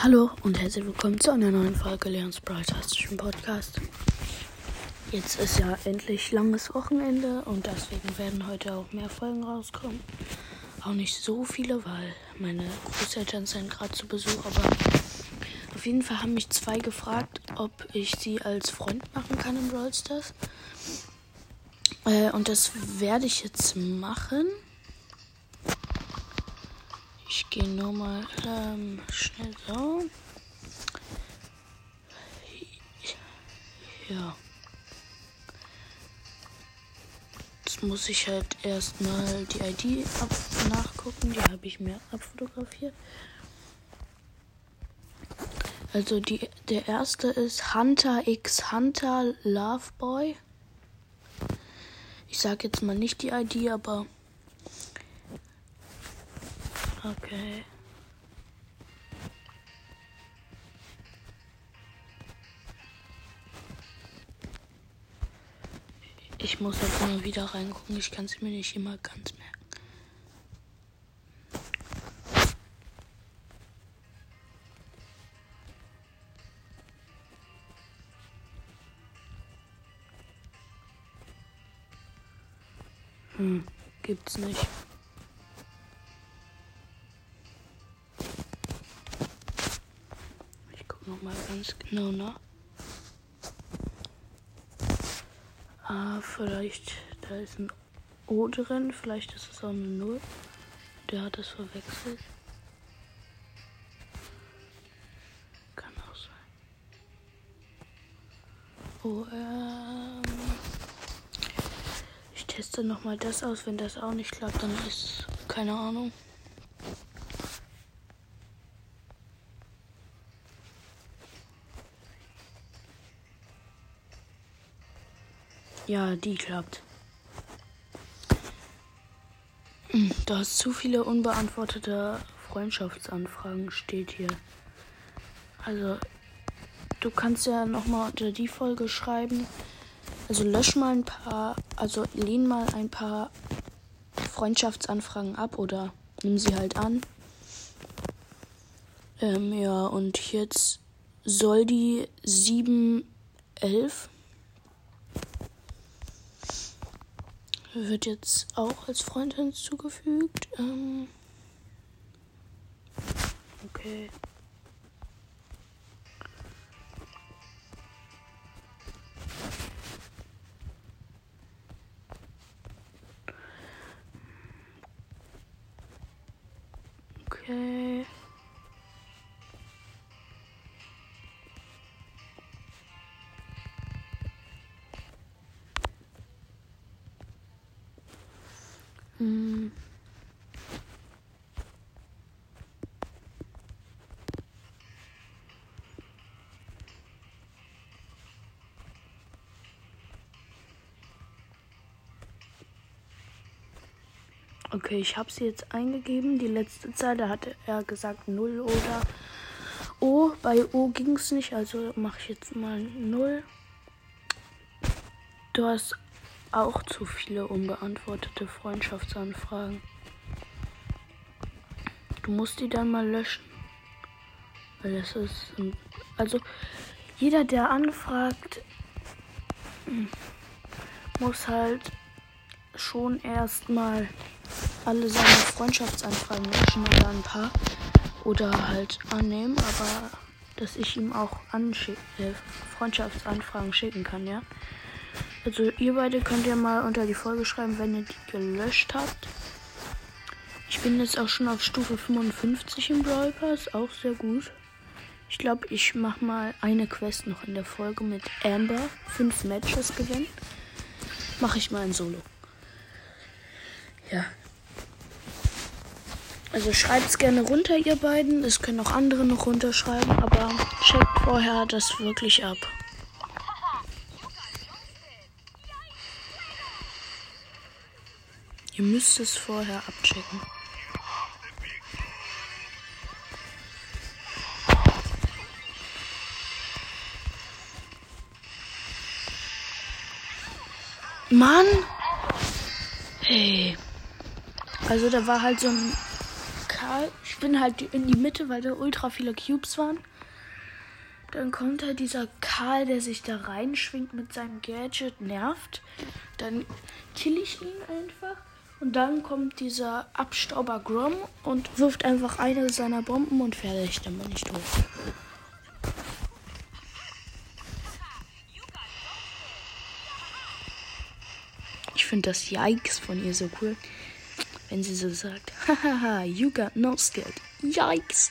Hallo und herzlich willkommen zu einer neuen Folge Leons Broadcastischen Podcast. Jetzt ist ja endlich langes Wochenende und deswegen werden heute auch mehr Folgen rauskommen. Auch nicht so viele, weil meine Großeltern sind gerade zu Besuch, aber auf jeden Fall haben mich zwei gefragt, ob ich sie als Freund machen kann im Brawl Stars. Äh, und das werde ich jetzt machen. Ich gehe nur mal ähm, schnell so. Ja. Jetzt muss ich halt erstmal die ID nachgucken. Die habe ich mir abfotografiert. Also die, der erste ist Hunter x Hunter Loveboy. Ich sage jetzt mal nicht die ID, aber Okay. Ich muss jetzt mal wieder reingucken. Ich kann es mir nicht immer ganz merken. Hm, gibt's nicht. Nochmal ganz genau nach. Ah, vielleicht, da ist ein O drin, vielleicht ist es auch eine Null. Der hat es verwechselt. Kann auch sein. Oh, ähm. Ich teste nochmal das aus. Wenn das auch nicht klappt, dann ist keine Ahnung. Ja, die klappt. Hm, du hast zu viele unbeantwortete Freundschaftsanfragen, steht hier. Also, du kannst ja nochmal unter die Folge schreiben. Also lösch mal ein paar, also lehn mal ein paar Freundschaftsanfragen ab oder nimm sie halt an. Ähm, ja, und jetzt soll die 711 wird jetzt auch als Freund hinzugefügt. Ähm okay. Hm. Okay, ich habe sie jetzt eingegeben. Die letzte Zahl, da hatte er gesagt 0 oder O. Bei O ging es nicht, also mache ich jetzt mal 0. Du hast auch zu viele unbeantwortete Freundschaftsanfragen. Du musst die dann mal löschen. Weil es ist. Also, jeder, der anfragt, muss halt schon erstmal alle seine Freundschaftsanfragen löschen oder ein paar. Oder halt annehmen, aber dass ich ihm auch äh, Freundschaftsanfragen schicken kann, ja. Also ihr beide könnt ja mal unter die Folge schreiben, wenn ihr die gelöscht habt. Ich bin jetzt auch schon auf Stufe 55 im Brawl Pass, auch sehr gut. Ich glaube, ich mache mal eine Quest noch in der Folge mit Amber. Fünf Matches gewinnen. Mache ich mal ein Solo. Ja. Also schreibt es gerne runter, ihr beiden. Es können auch andere noch runterschreiben, aber checkt vorher das wirklich ab. Ihr müsst es vorher abchecken. Mann! Hey. Also da war halt so ein Karl. Ich bin halt in die Mitte, weil da ultra viele Cubes waren. Dann kommt halt dieser Karl, der sich da reinschwingt mit seinem Gadget, nervt. Dann kill ich ihn einfach. Und dann kommt dieser Abstauber Grom und wirft einfach eine seiner Bomben und fertig, dann bin ich tot. Ich finde das Yikes von ihr so cool, wenn sie so sagt, hahaha, you got no skill. Yikes.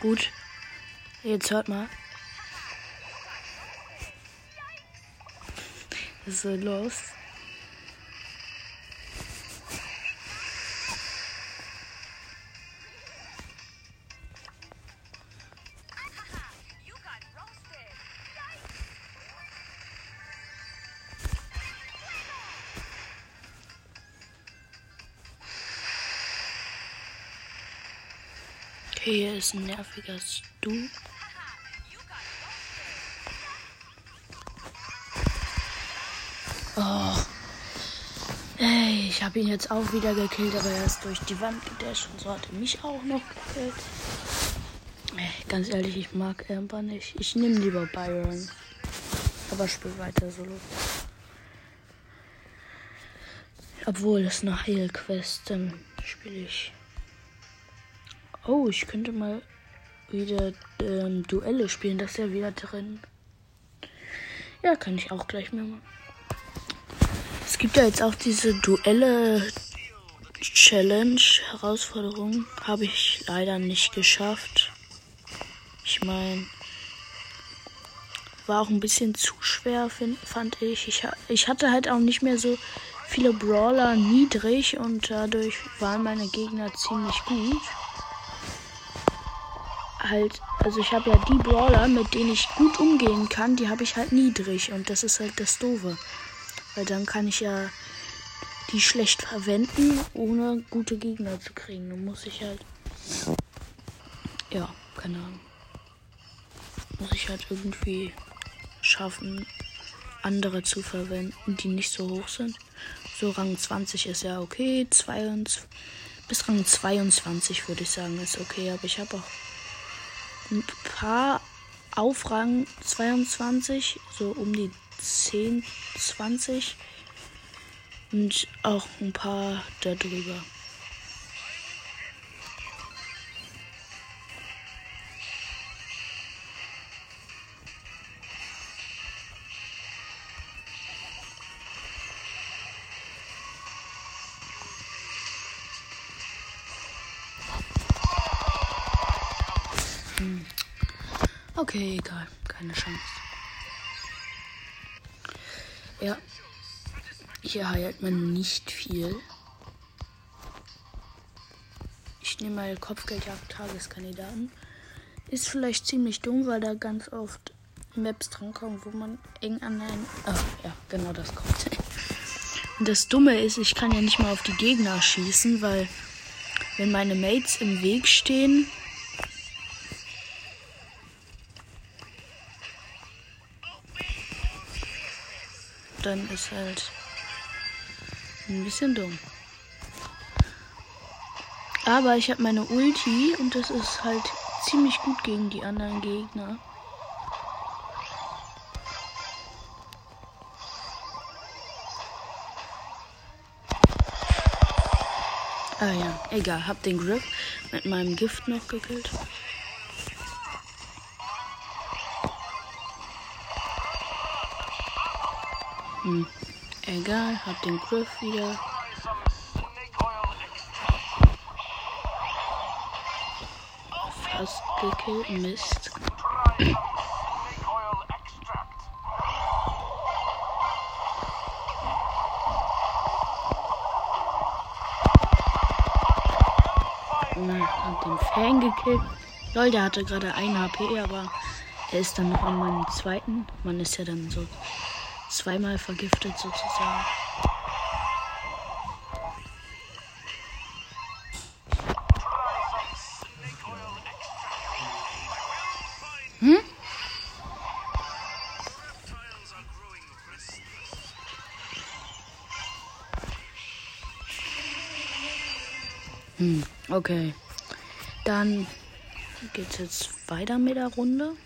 Gut. Jetzt hört mal. Ist so los? Okay, hier ist ein nerviger Stu. Oh. Ey, ich habe ihn jetzt auch wieder gekillt, aber er ist durch die Wand gedasht und so hat er mich auch noch gekillt. Ey, ganz ehrlich, ich mag Amber nicht. Ich nehme lieber Byron. Aber spiel weiter solo. Obwohl es eine Heilquest, dann spiele ich. Oh, ich könnte mal wieder ähm, Duelle spielen. Das ist ja wieder drin. Ja, kann ich auch gleich mal machen. Es gibt ja jetzt auch diese Duelle Challenge Herausforderung. Habe ich leider nicht geschafft. Ich meine, war auch ein bisschen zu schwer, find, fand ich. ich. Ich hatte halt auch nicht mehr so viele Brawler niedrig und dadurch waren meine Gegner ziemlich gut. Halt, also ich habe ja die Brawler, mit denen ich gut umgehen kann, die habe ich halt niedrig und das ist halt das Doofe. Weil dann kann ich ja die schlecht verwenden, ohne gute Gegner zu kriegen. Dann muss ich halt. Ja, keine Ahnung. Muss ich halt irgendwie schaffen, andere zu verwenden, die nicht so hoch sind. So Rang 20 ist ja okay. 22, bis Rang 22 würde ich sagen, ist okay. Aber ich habe auch ein paar auf Rang 22, so um die 10, 20 und auch ein paar darüber. Hm. Okay, egal. Keine Chance. Ja. Hier heilt man nicht viel. Ich nehme mal Kopfgeldjagd Tageskandidaten. Ist vielleicht ziemlich dumm, weil da ganz oft Maps drankommen, wo man eng an einen. Ah, ja, genau das kommt. Und das Dumme ist, ich kann ja nicht mal auf die Gegner schießen, weil wenn meine Mates im Weg stehen, dann ist halt ein bisschen dumm. Aber ich habe meine Ulti und das ist halt ziemlich gut gegen die anderen Gegner. Ah ja, egal, hab den Grip mit meinem Gift noch gekillt. Hm. Egal, hab den Griff wieder. Fast gekillt, Mist. hab den Fan gekillt. Lol, der hatte gerade 1 HP, aber er ist dann noch an meinem zweiten. Man ist ja dann so zweimal vergiftet sozusagen. Hm? Hm, okay. Dann geht's jetzt weiter mit der Runde.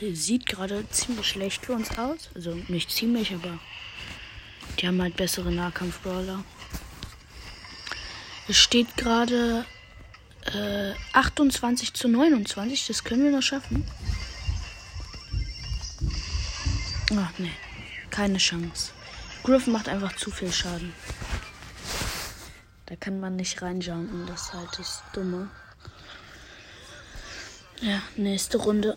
Sieht gerade ziemlich schlecht für uns aus. Also nicht ziemlich, aber die haben halt bessere Nahkampf-Brawler. Es steht gerade äh, 28 zu 29. Das können wir noch schaffen. Ach nee, keine Chance. Griffin macht einfach zu viel Schaden. Da kann man nicht reinjumpen, das ist halt das Dumme. Ja, nächste Runde.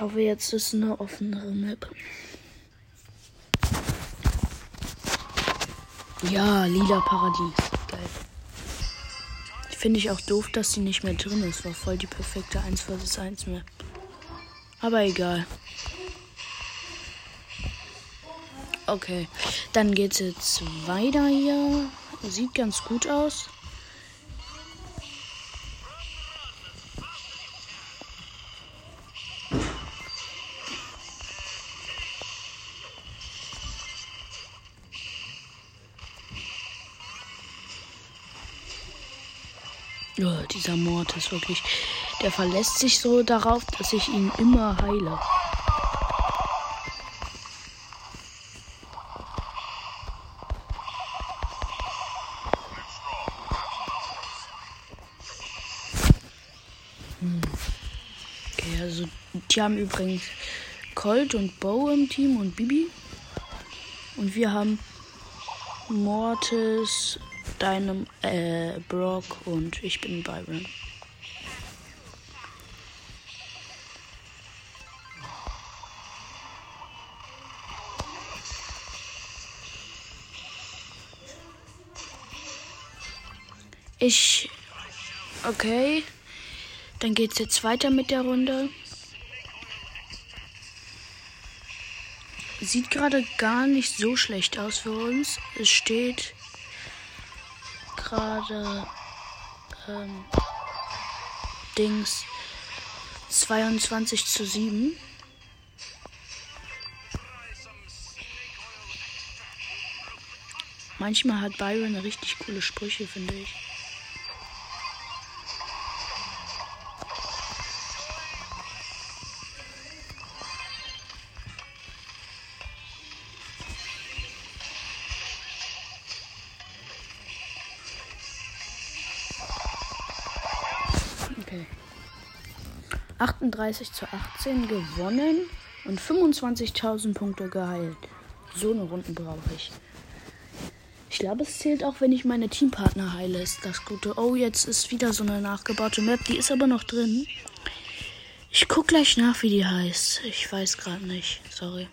Ich hoffe, jetzt ist eine offenere Map. Ja, lila Paradies. Geil. Finde ich auch doof, dass sie nicht mehr drin ist. War voll die perfekte 1 vs 1 Map. Aber egal. Okay, dann geht's jetzt weiter hier. Sieht ganz gut aus. Dieser Mord ist wirklich. Der verlässt sich so darauf, dass ich ihn immer heile. Die haben übrigens Colt und Bo im Team und Bibi. Und wir haben Mortis, deinem äh, Brock und ich bin Byron. Ich. Okay. Dann geht's jetzt weiter mit der Runde. Sieht gerade gar nicht so schlecht aus für uns. Es steht gerade ähm, Dings 22 zu 7. Manchmal hat Byron richtig coole Sprüche, finde ich. 38 zu 18 gewonnen und 25.000 Punkte geheilt. So eine Runden brauche ich. Ich glaube, es zählt auch, wenn ich meine Teampartner heile, ist das Gute. Oh, jetzt ist wieder so eine nachgebaute Map. Die ist aber noch drin. Ich guck gleich nach, wie die heißt. Ich weiß gerade nicht. Sorry.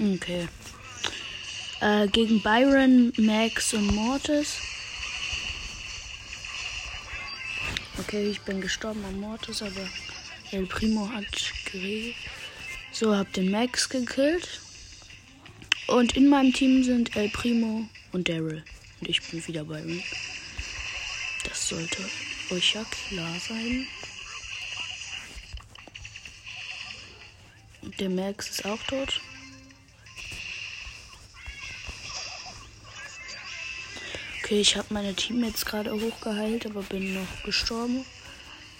Okay. Äh, gegen Byron, Max und Mortis. Okay, ich bin gestorben an Mortis, aber El Primo hat geregelt. So, hab den Max gekillt. Und in meinem Team sind El Primo und Daryl. Und ich bin wieder Byron. Das sollte euch ja klar sein. Der Max ist auch tot. Okay, ich habe meine Teammates gerade hochgeheilt, aber bin noch gestorben,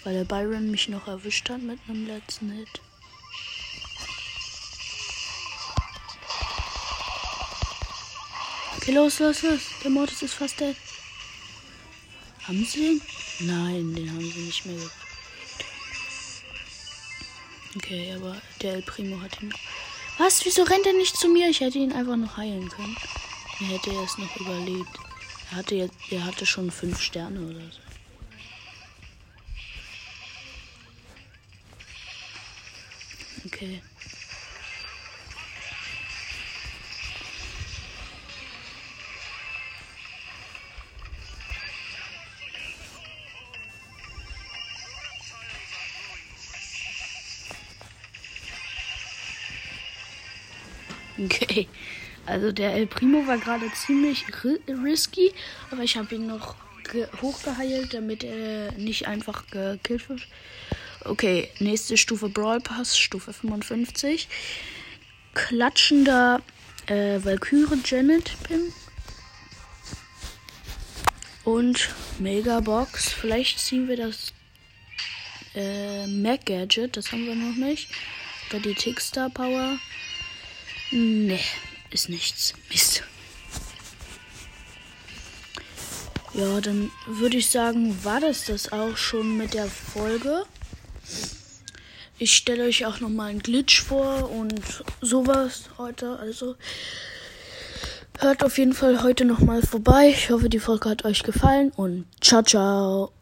weil der Byron mich noch erwischt hat mit einem letzten Hit. Okay, los, los, los. Der Mortis ist fast dead. Haben sie den? Nein, den haben sie nicht mehr. Okay, aber der El Primo hat ihn. Was? Wieso rennt er nicht zu mir? Ich hätte ihn einfach noch heilen können. Er hätte er es noch überlebt. Er hatte, jetzt, er hatte schon fünf Sterne oder so. Okay. Okay. Also der El Primo war gerade ziemlich ri risky, aber ich habe ihn noch hochgeheilt, damit er nicht einfach gekillt wird. Okay, nächste Stufe Brawl Pass, Stufe 55. Klatschender äh, Valkyrie Janet Pin. Und Megabox. Vielleicht ziehen wir das äh, Mac Gadget, das haben wir noch nicht. Oder die Tickstar Power. Nee, ist nichts. Mist. Ja, dann würde ich sagen, war das das auch schon mit der Folge. Ich stelle euch auch noch mal einen Glitch vor und sowas heute. Also hört auf jeden Fall heute noch mal vorbei. Ich hoffe, die Folge hat euch gefallen und ciao, ciao.